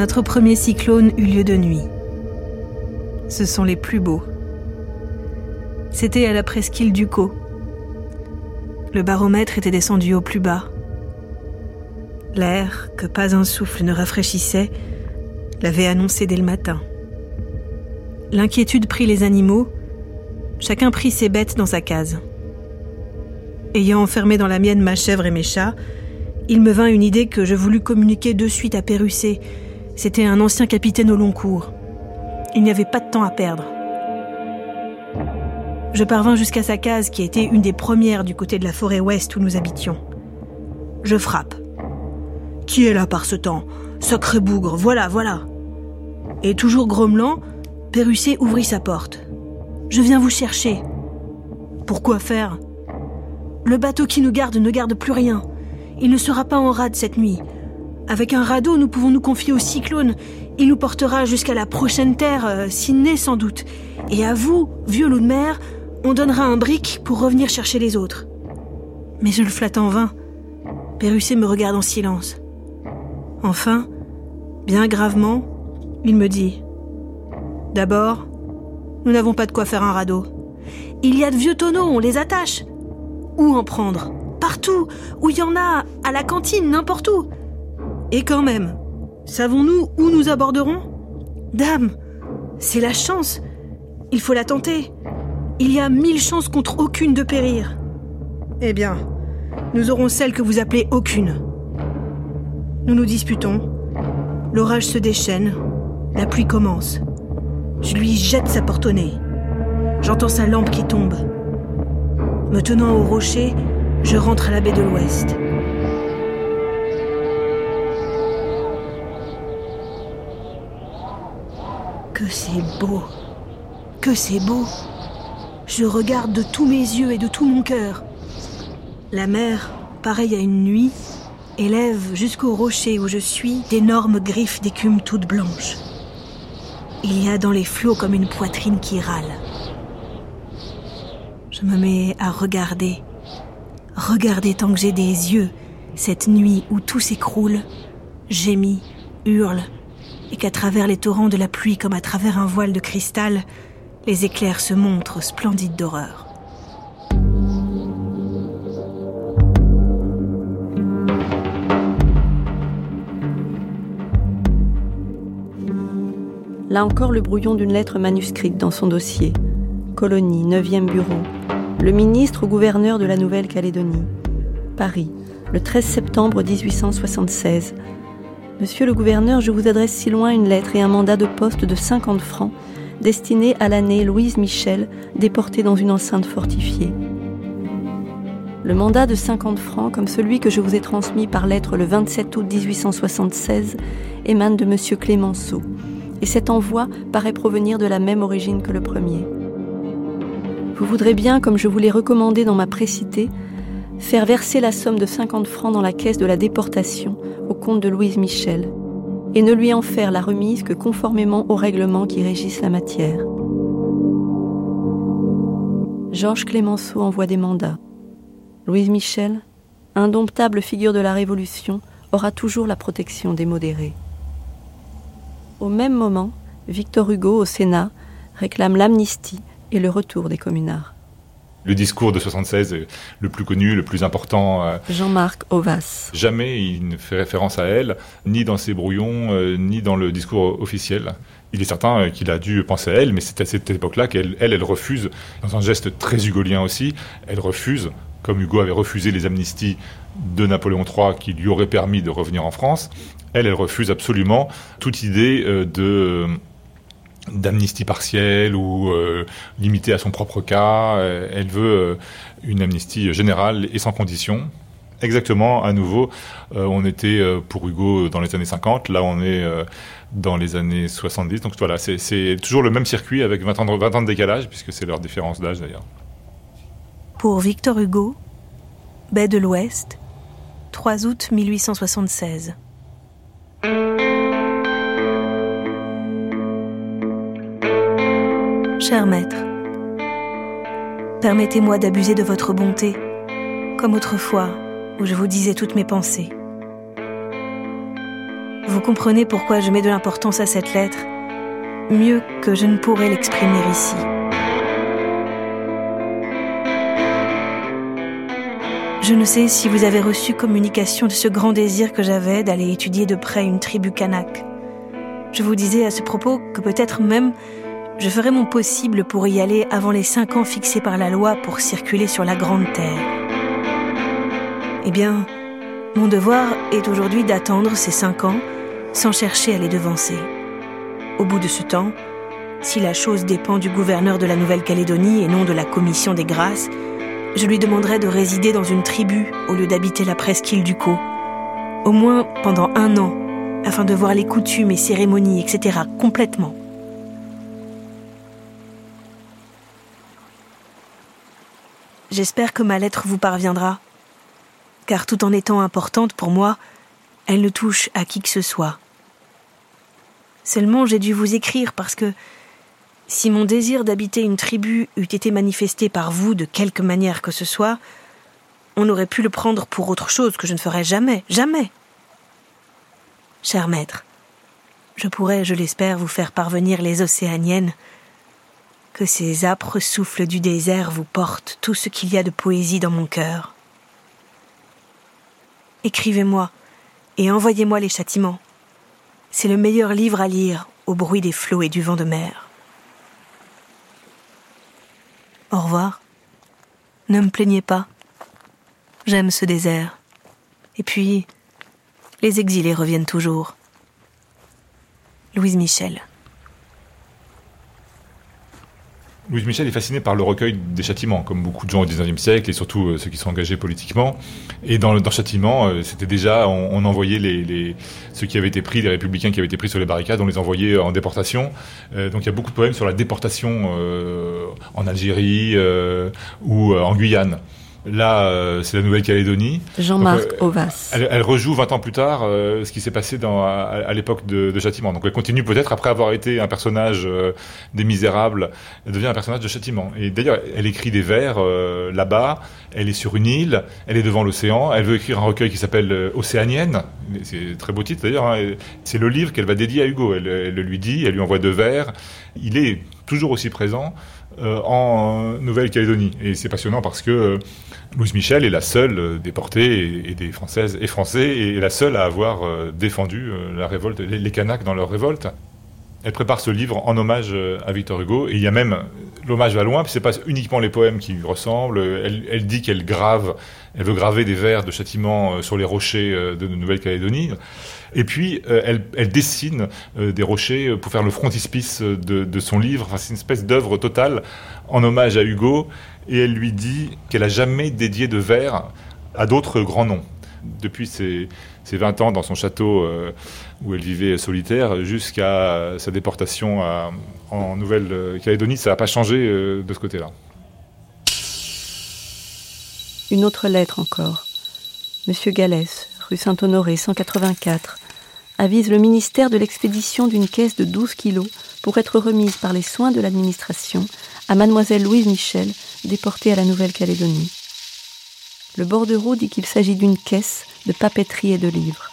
Notre premier cyclone eut lieu de nuit. Ce sont les plus beaux. C'était à la presqu'île du Caux. Le baromètre était descendu au plus bas. L'air, que pas un souffle ne rafraîchissait, l'avait annoncé dès le matin. L'inquiétude prit les animaux, chacun prit ses bêtes dans sa case. Ayant enfermé dans la mienne ma chèvre et mes chats, il me vint une idée que je voulus communiquer de suite à Pérussé, c'était un ancien capitaine au long cours. Il n'y avait pas de temps à perdre. Je parvins jusqu'à sa case qui était une des premières du côté de la forêt ouest où nous habitions. Je frappe. Qui est là par ce temps? Sacré bougre, voilà, voilà. Et toujours grommelant, Pérussé ouvrit sa porte. Je viens vous chercher. Pourquoi faire? Le bateau qui nous garde ne garde plus rien. Il ne sera pas en rade cette nuit. Avec un radeau, nous pouvons nous confier au cyclone. Il nous portera jusqu'à la prochaine terre, euh, Sydney sans doute. Et à vous, vieux loup de mer, on donnera un brick pour revenir chercher les autres. Mais je le flatte en vain. Pérussé me regarde en silence. Enfin, bien gravement, il me dit D'abord, nous n'avons pas de quoi faire un radeau. Il y a de vieux tonneaux, on les attache. Où en prendre? Partout, où il y en a, à la cantine, n'importe où. Et quand même, savons-nous où nous aborderons? Dame, c'est la chance. Il faut la tenter. Il y a mille chances contre aucune de périr. Eh bien, nous aurons celle que vous appelez aucune. Nous nous disputons. L'orage se déchaîne. La pluie commence. Je lui jette sa porte au nez. J'entends sa lampe qui tombe. Me tenant au rocher, je rentre à la baie de l'Ouest. Que c'est beau Que c'est beau Je regarde de tous mes yeux et de tout mon cœur. La mer, pareille à une nuit, élève jusqu'au rocher où je suis d'énormes griffes d'écume toutes blanches. Il y a dans les flots comme une poitrine qui râle. Je me mets à regarder, regarder tant que j'ai des yeux, cette nuit où tout s'écroule, gémit, hurle, et qu'à travers les torrents de la pluie comme à travers un voile de cristal, les éclairs se montrent splendides d'horreur. Là encore le brouillon d'une lettre manuscrite dans son dossier. Colonie, 9e bureau. Le ministre au gouverneur de la Nouvelle-Calédonie. Paris, le 13 septembre 1876. Monsieur le gouverneur, je vous adresse si loin une lettre et un mandat de poste de 50 francs destiné à l'année Louise Michel, déportée dans une enceinte fortifiée. Le mandat de 50 francs, comme celui que je vous ai transmis par lettre le 27 août 1876, émane de Monsieur Clémenceau, et cet envoi paraît provenir de la même origine que le premier. Vous voudrez bien, comme je vous l'ai recommandé dans ma précité, faire verser la somme de 50 francs dans la caisse de la déportation au compte de Louise Michel, et ne lui en faire la remise que conformément aux règlements qui régissent la matière. Georges Clémenceau envoie des mandats. Louise Michel, indomptable figure de la Révolution, aura toujours la protection des modérés. Au même moment, Victor Hugo, au Sénat, réclame l'amnistie et le retour des communards. Le discours de 76 est le plus connu, le plus important. Euh, Jean-Marc Ovas. Jamais il ne fait référence à elle, ni dans ses brouillons, euh, ni dans le discours officiel. Il est certain euh, qu'il a dû penser à elle, mais c'est à cette époque-là qu'elle, elle, elle refuse, dans un geste très hugolien aussi, elle refuse, comme Hugo avait refusé les amnisties de Napoléon III qui lui auraient permis de revenir en France, elle, elle refuse absolument toute idée de d'amnistie partielle ou euh, limitée à son propre cas. Euh, elle veut euh, une amnistie générale et sans condition. Exactement, à nouveau, on était pour Hugo dans les années 50, là on est dans les années 70. Donc voilà, c'est toujours le même circuit avec 20 ans de, 20 ans de décalage, puisque c'est leur différence d'âge d'ailleurs. Pour Victor Hugo, Baie de l'Ouest, 3 août 1876. Cher maître, permettez-moi d'abuser de votre bonté, comme autrefois où je vous disais toutes mes pensées. Vous comprenez pourquoi je mets de l'importance à cette lettre, mieux que je ne pourrais l'exprimer ici. Je ne sais si vous avez reçu communication de ce grand désir que j'avais d'aller étudier de près une tribu kanak. Je vous disais à ce propos que peut-être même je ferai mon possible pour y aller avant les cinq ans fixés par la loi pour circuler sur la Grande Terre. Eh bien, mon devoir est aujourd'hui d'attendre ces cinq ans sans chercher à les devancer. Au bout de ce temps, si la chose dépend du gouverneur de la Nouvelle-Calédonie et non de la Commission des Grâces, je lui demanderai de résider dans une tribu au lieu d'habiter la presqu'île du Caux. Au moins pendant un an, afin de voir les coutumes et cérémonies, etc. complètement. J'espère que ma lettre vous parviendra, car tout en étant importante pour moi, elle ne touche à qui que ce soit. Seulement j'ai dû vous écrire parce que si mon désir d'habiter une tribu eût été manifesté par vous de quelque manière que ce soit, on aurait pu le prendre pour autre chose que je ne ferais jamais, jamais. Cher maître, je pourrais, je l'espère, vous faire parvenir les océaniennes que ces âpres souffles du désert vous portent tout ce qu'il y a de poésie dans mon cœur. Écrivez-moi et envoyez-moi les châtiments. C'est le meilleur livre à lire au bruit des flots et du vent de mer. Au revoir. Ne me plaignez pas. J'aime ce désert. Et puis, les exilés reviennent toujours. Louise Michel. Louise Michel est fascinée par le recueil des châtiments, comme beaucoup de gens au XIXe siècle, et surtout euh, ceux qui sont engagés politiquement. Et dans le dans châtiment, euh, c'était déjà, on, envoyait les, ceux qui avaient été pris, les républicains qui avaient été pris sur les barricades, on les envoyait en déportation. Euh, donc il y a beaucoup de poèmes sur la déportation en Algérie ou en Guyane. Là, euh, c'est la Nouvelle-Calédonie. Jean-Marc euh, Ovas. Elle, rejoue 20 ans plus tard euh, ce qui s'est passé dans, à, l'époque de, de, Châtiment. Donc elle continue peut-être après avoir été un personnage des Misérables, elle devient un personnage de Châtiment. Et d'ailleurs, elle écrit des vers là-bas. Elle est sur une île, elle est devant l'océan. Elle veut écrire un recueil qui s'appelle Océanienne. C'est très beau titre d'ailleurs. Hein. C'est le livre qu'elle va dédier à Hugo. Elle, elle le lui dit, elle lui envoie deux vers. Il est toujours aussi présent. Euh, en Nouvelle-Calédonie. Et c'est passionnant parce que euh, Louise Michel est la seule euh, déportée et, des Françaises et Français et la seule à avoir défendu la révolte, les, les Kanaks dans leur révolte. Elle prépare ce livre en hommage à Victor Hugo et il y a même l'hommage va loin, puis c'est pas uniquement les poèmes qui lui ressemblent. Elle, dit qu'elle grave, elle veut graver des vers de châtiment sur les rochers de Nouvelle-Calédonie. Et puis, euh, elle, dessine euh, des rochers euh, pour faire le frontispice de, de son livre. Enfin, c'est une espèce d'œuvre totale en hommage à Hugo. Et elle lui dit qu'elle a jamais dédié de vers à d'autres grands noms. Depuis ses, ses, 20 ans dans son château où elle vivait solitaire jusqu'à sa déportation en Nouvelle-Calédonie, ça n'a pas changé de ce côté-là. Une autre lettre encore. Monsieur Galès, rue Saint-Honoré, 184, avise le ministère de l'expédition d'une caisse de 12 kilos pour être remise par les soins de l'administration à mademoiselle Louise Michel, déportée à la Nouvelle-Calédonie. Le bordereau dit qu'il s'agit d'une caisse de papeterie et de livres.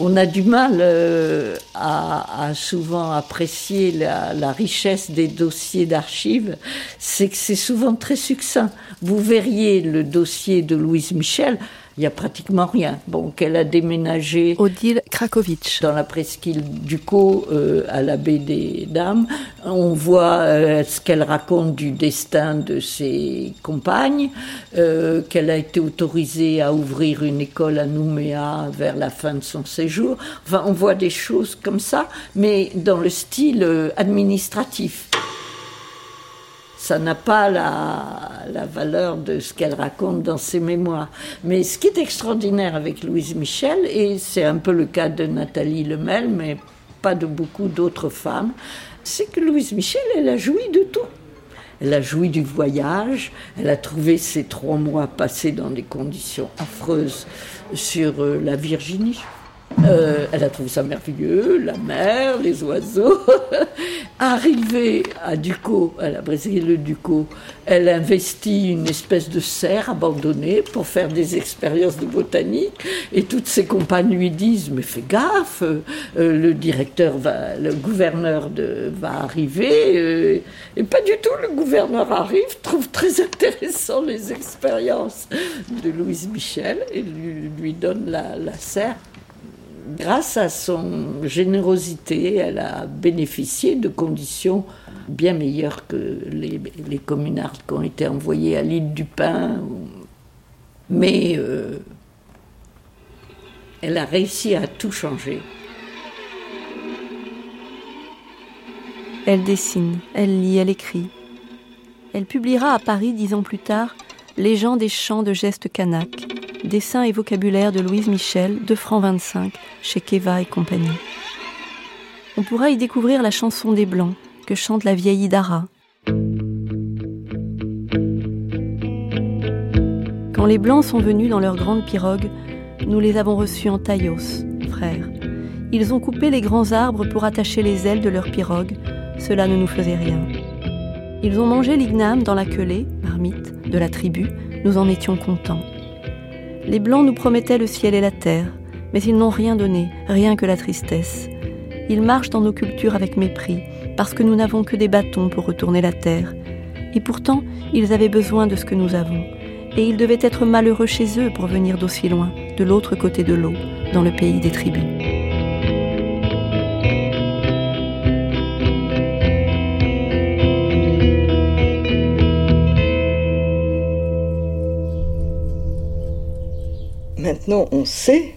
On a du mal euh, à, souvent apprécier la, la richesse des dossiers d'archives, c'est que c'est souvent très succinct. Vous verriez le dossier de Louise Michel, il n'y a pratiquement rien. Bon, qu'elle a déménagé. Odile Krakowicz. Dans la presqu'île du Caux, euh, à la baie des Dames. On voit euh, ce qu'elle raconte du destin de ses compagnes, euh, qu'elle a été autorisée à ouvrir une école à Nouméa vers la fin de son séjour. Enfin, on voit des choses comme ça, mais dans le style administratif ça n'a pas la, valeur de ce qu'elle raconte dans ses mémoires. Mais ce qui est extraordinaire avec Louise Michel, et c'est un peu le cas de Nathalie Lemel, mais pas de beaucoup d'autres femmes, c'est que Louise Michel, elle a joui de tout. Elle a joui du voyage, elle a trouvé ses trois mois passés dans des conditions affreuses sur euh, la Virginie. Euh, elle a trouvé ça merveilleux, la mer, les oiseaux. Arrivée à Ducos, elle a brisé le Ducos, elle investit une espèce de serre abandonnée pour faire des expériences de botanique. Et toutes ses compagnes lui disent Mais fais gaffe, euh, le directeur va, le gouverneur va arriver. Euh, et pas du tout, le gouverneur arrive, trouve très intéressant les expériences de Louise Michel et lui, donne la serre grâce à son générosité, elle a bénéficié de conditions bien meilleures que les, communards qui ont été envoyés à l'île du Pin. Mais euh, elle a réussi à tout changer. Elle dessine, elle lit, elle écrit. Elle publiera à Paris dix ans plus tard Les gens des chants de gestes kanak, Dessin et vocabulaire de Louise Michel, 2 francs 25, chez Keva et compagnie. On pourra y découvrir la chanson des Blancs, que chante la vieille Idara. Quand les Blancs sont venus dans leur grande pirogue, nous les avons reçus en taillos, frères. Ils ont coupé les grands arbres pour attacher les ailes de leur pirogue. Cela ne nous faisait rien. Ils ont mangé l'igname dans la quelée, marmite, de la tribu. Nous en étions contents. Les Blancs nous promettaient le ciel et la terre, mais ils n'ont rien donné, rien que la tristesse. Ils marchent dans nos cultures avec mépris, parce que nous n'avons que des bâtons pour retourner la terre. Et pourtant, ils avaient besoin de ce que nous avons. Et ils devaient être malheureux chez eux pour venir d'aussi loin, de l'autre côté de l'eau, dans le pays des tribus. Maintenant on sait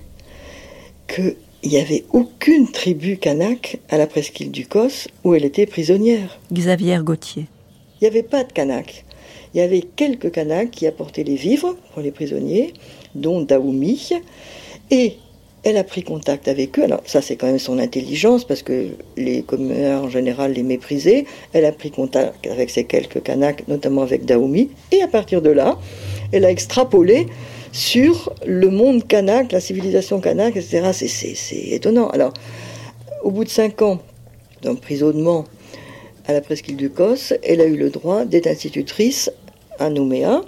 qu'il n'y avait aucune tribu kanak à la presqu'île du Kos où elle était prisonnière. Xavier Gauthier. Il n'y avait pas de kanak. Il y avait quelques kanaks qui apportaient les vivres pour les prisonniers, dont Daoumi. Et elle a pris contact avec eux. Alors ça, c'est quand même son intelligence, parce que les communards en général les méprisaient. Elle a pris contact avec ces quelques kanaks, notamment avec Daoumi. Et à partir de là, elle a extrapolé sur le monde kanak, la civilisation kanak, etc. C'est étonnant. Alors, au bout de cinq ans d'emprisonnement à la presqu'île du Kos, elle a eu le droit d'être institutrice à Nouméa.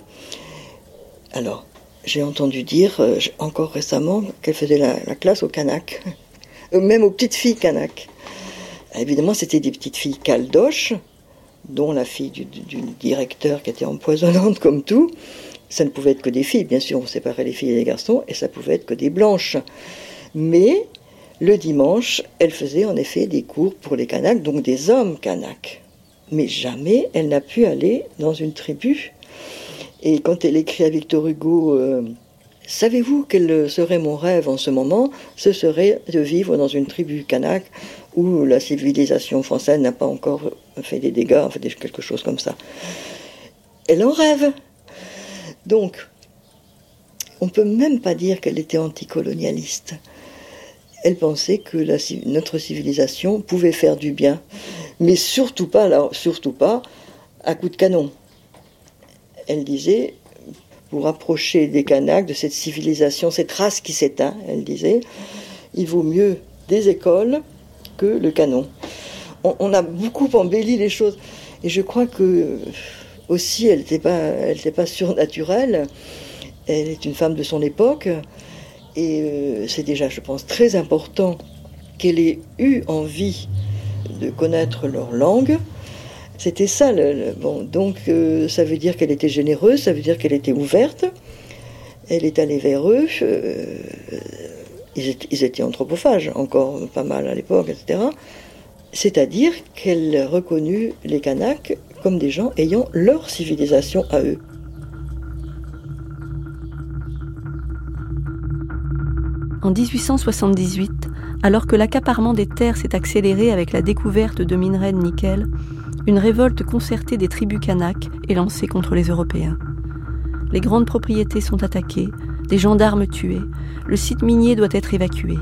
Alors, j'ai entendu dire euh, encore récemment qu'elle faisait la, classe aux kanak, euh, même aux petites filles kanak. Évidemment, c'était des petites filles caldoches, dont la fille du, du directeur qui était empoisonnante comme tout. Ça ne pouvait être que des filles, bien sûr, on séparait les filles et les garçons, et ça pouvait être que des blanches. Mais le dimanche, elle faisait en effet des cours pour les Kanaks, donc des hommes Kanaks. Mais jamais elle n'a pu aller dans une tribu. Et quand elle écrit à Victor Hugo, euh, Savez-vous quel serait mon rêve en ce moment? Ce serait de vivre dans une tribu kanak où la civilisation française n'a pas encore fait des dégâts, fait quelque chose comme ça. Elle en rêve. Donc, on ne peut même pas dire qu'elle était anticolonialiste. Elle pensait que notre civilisation pouvait faire du bien, mais surtout pas, à coup de canon. Elle disait, pour approcher des Kanaks, de cette civilisation, cette race qui s'éteint, elle disait, il vaut mieux des écoles que le canon. On, a beaucoup embelli les choses. Et je crois que aussi, elle n'était pas, surnaturelle. Elle est une femme de son époque. Et euh, c'est déjà, je pense, très important qu'elle ait eu envie de connaître leur langue. C'était ça. bon, donc, euh, ça veut dire qu'elle était généreuse, ça veut dire qu'elle était ouverte. Elle est allée vers eux. Euh, ils, étaient, ils, étaient, anthropophages, encore pas mal à l'époque, etc. C'est-à-dire qu'elle reconnut les Kanaks comme des gens ayant leur civilisation à eux. En 1878, alors que l'accaparement des terres s'est accéléré avec la découverte de minerais de nickel, une révolte concertée des tribus kanaks est lancée contre les Européens. Les grandes propriétés sont attaquées, des gendarmes tués, le site minier doit être évacué.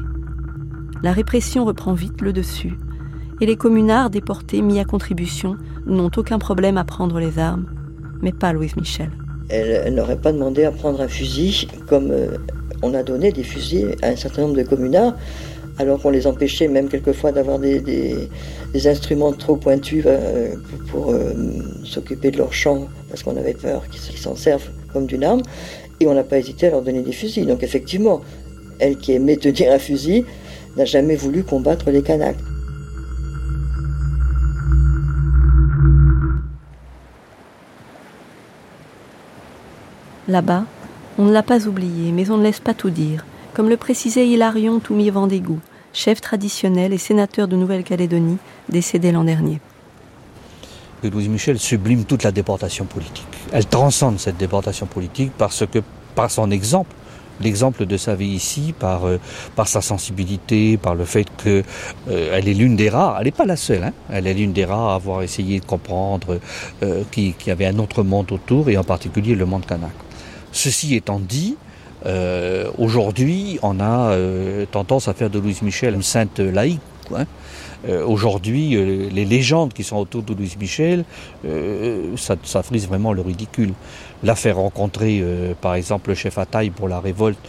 La répression reprend vite le dessus, et les communards déportés mis à contribution n'ont aucun problème à prendre les armes, mais pas Louise Michel. Elle, n'aurait pas demandé à prendre un fusil comme euh, on a donné des fusils à un certain nombre de communards, alors qu'on les empêchait même quelquefois d'avoir des, instruments trop pointus euh, pour, euh, s'occuper de leur champ, parce qu'on avait peur qu'ils s'en servent comme d'une arme, et on n'a pas hésité à leur donner des fusils. Donc effectivement, elle qui aimait tenir un fusil, n'a jamais voulu combattre les Kanaks. Là-bas, on ne l'a pas oublié, mais on ne laisse pas tout dire, comme le précisait Hilarion Toumi Vendégou, chef traditionnel et sénateur de Nouvelle-Calédonie, décédé l'an dernier. Louise Michel sublime toute la déportation politique. Elle transcende cette déportation politique parce que, par son exemple, l'exemple de sa vie ici, par, euh, sa sensibilité, par le fait qu'elle euh, est l'une des rares, elle n'est pas la seule, hein, elle est l'une des rares à avoir essayé de comprendre euh, qu'il y avait un autre monde autour, et en particulier le monde kanak. Ceci étant dit, euh, aujourd'hui, on a euh, tendance à faire de Louise Michel une sainte laïque. Hein. Euh, aujourd'hui, les légendes qui sont autour de Louise Michel, ça, ça, frise vraiment le ridicule. La faire rencontrer, par exemple, le chef taille pour la révolte,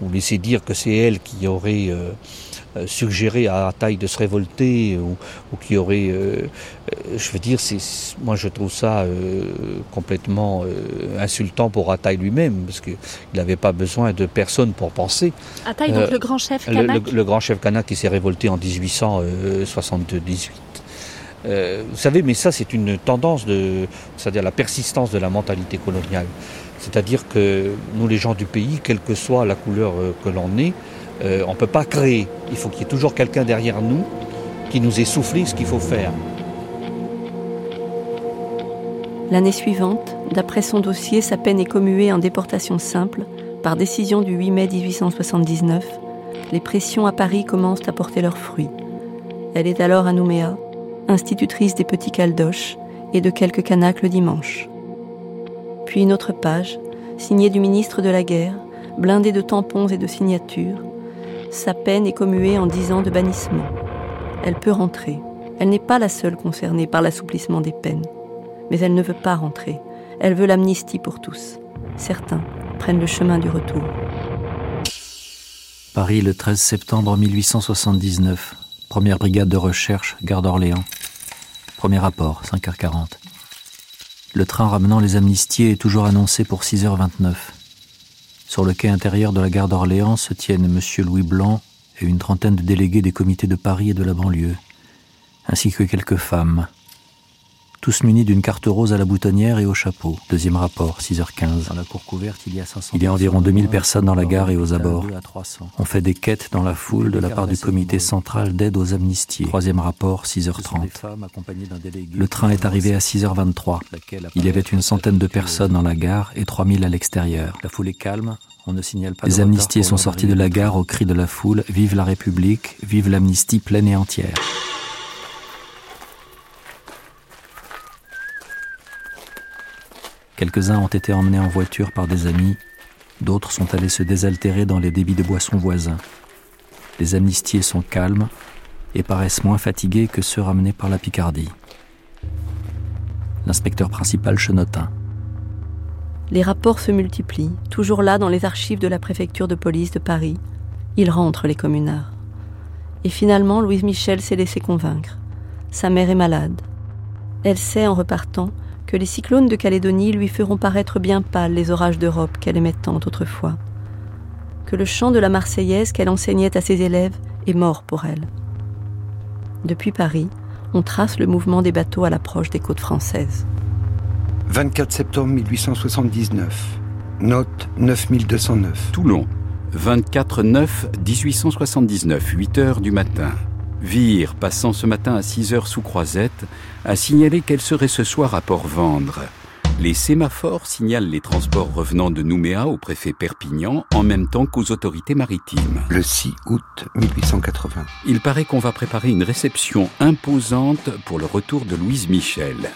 ou laisser dire que c'est elle qui aurait suggérer à Taille de se révolter ou, qui aurait, euh, euh, je veux dire, c'est, moi je trouve ça complètement insultant pour Ataï lui-même parce qu'il n'avait pas besoin de personne pour penser. Ataï, donc le grand chef kanak. Le, grand chef kanak qui s'est révolté en 1878. vous savez, mais ça c'est une tendance de, c'est-à-dire la persistance de la mentalité coloniale. C'est-à-dire que nous, les gens du pays, quelle que soit la couleur que l'on est, euh, on ne peut pas créer. Il faut qu'il y ait toujours quelqu'un derrière nous qui nous ait soufflé ce qu'il faut faire. L'année suivante, d'après son dossier, sa peine est commuée en déportation simple par décision du 8 mai 1879. Les pressions à Paris commencent à porter leurs fruits. Elle est alors à Nouméa, institutrice des petits caldoches et de quelques canaques le dimanche. Puis une autre page, signée du ministre de la Guerre, blindée de tampons et de signatures, sa peine est commuée en dix ans de bannissement. Elle peut rentrer. Elle n'est pas la seule concernée par l'assouplissement des peines. Mais elle ne veut pas rentrer. Elle veut l'amnistie pour tous. Certains prennent le chemin du retour. Paris, le 13 septembre 1879. Première brigade de recherche, gare d'Orléans. Premier rapport, 5h40. Le train ramenant les amnistiés est toujours annoncé pour 6h29. Sur le quai intérieur de la gare d'Orléans se tiennent M. Louis Blanc et une trentaine de délégués des comités de Paris et de la banlieue, ainsi que quelques femmes, tous munis d'une carte rose à la boutonnière et au chapeau. Deuxième rapport, 6h15. Dans la cour couverte, il y a 500 Il y a environ 2000 personnes dans la gare et aux abords. On fait des quêtes dans la foule de la part du comité central d'aide aux amnistiés. Troisième rapport, 6h30. Le train est arrivé à 6h23. Il y avait une centaine de personnes dans la gare et 3000 à l'extérieur. La foule est calme, on ne signale pas Les amnistiés sont sortis de la gare au cri de la foule Vive la République, vive l'amnistie pleine et entière. Quelques-uns ont été emmenés en voiture par des amis, d'autres sont allés se désaltérer dans les débits de boissons voisins. Les amnistiés sont calmes et paraissent moins fatigués que ceux ramenés par la Picardie. L'inspecteur principal chenotin. Les rapports se multiplient, toujours là dans les archives de la préfecture de police de Paris. Ils rentrent, les communards. Et finalement, Louise Michel s'est laissée convaincre. Sa mère est malade. Elle sait, en repartant, que les cyclones de Calédonie lui feront paraître bien pâles les orages d'Europe qu'elle aimait tant autrefois. Que le chant de la Marseillaise qu'elle enseignait à ses élèves est mort pour elle. Depuis Paris, on trace le mouvement des bateaux à l'approche des côtes françaises. 24 septembre 1879. Note 9209. Toulon. 24 9 1879, 8 heures du matin. Vire, passant ce matin à 6 heures sous croisette, a signalé qu'elle serait ce soir à Port-Vendre. Les sémaphores signalent les transports revenant de Nouméa au préfet Perpignan en même temps qu'aux autorités maritimes. Le 6 août 1880. Il paraît qu'on va préparer une réception imposante pour le retour de Louise Michel.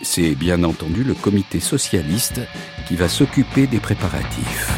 C'est bien entendu le comité socialiste qui va s'occuper des préparatifs.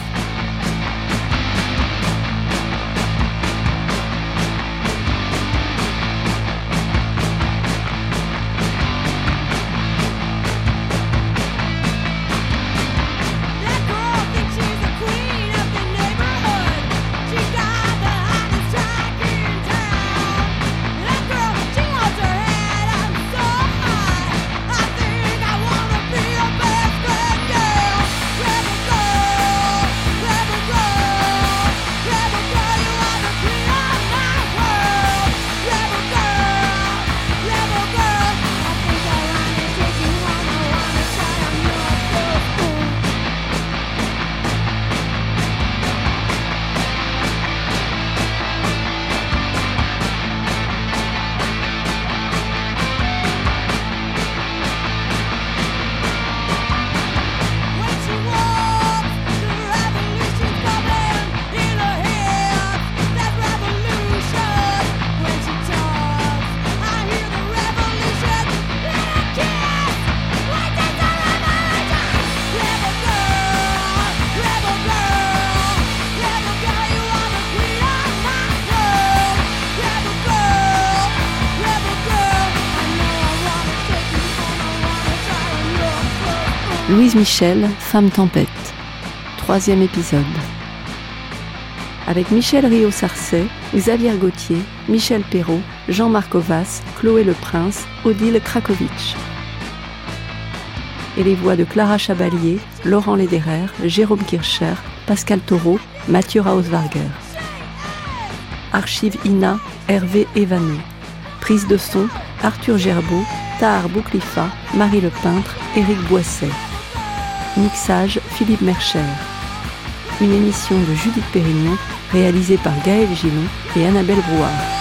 Michel, Femme Tempête. Troisième épisode. Avec Michel Rio-Sarcey, Xavier Gauthier, Michel Perrault, Jean-Marc Ovas, Chloé Le Prince, Odile Krakowicz. Et les voix de Clara Chabalier, Laurent Lederer, Jérôme Kircher, Pascal Taureau, Mathieu Rauswarger. Archive INA, Hervé Evanou. Prise de son, Arthur Gerbeau, Tahar Bouclifa, Marie Le Peintre, Éric Boisset. Mixage Philippe Mercher. Une émission de Judith Pérignon réalisée par Gaël Gillon et Annabelle Brouard.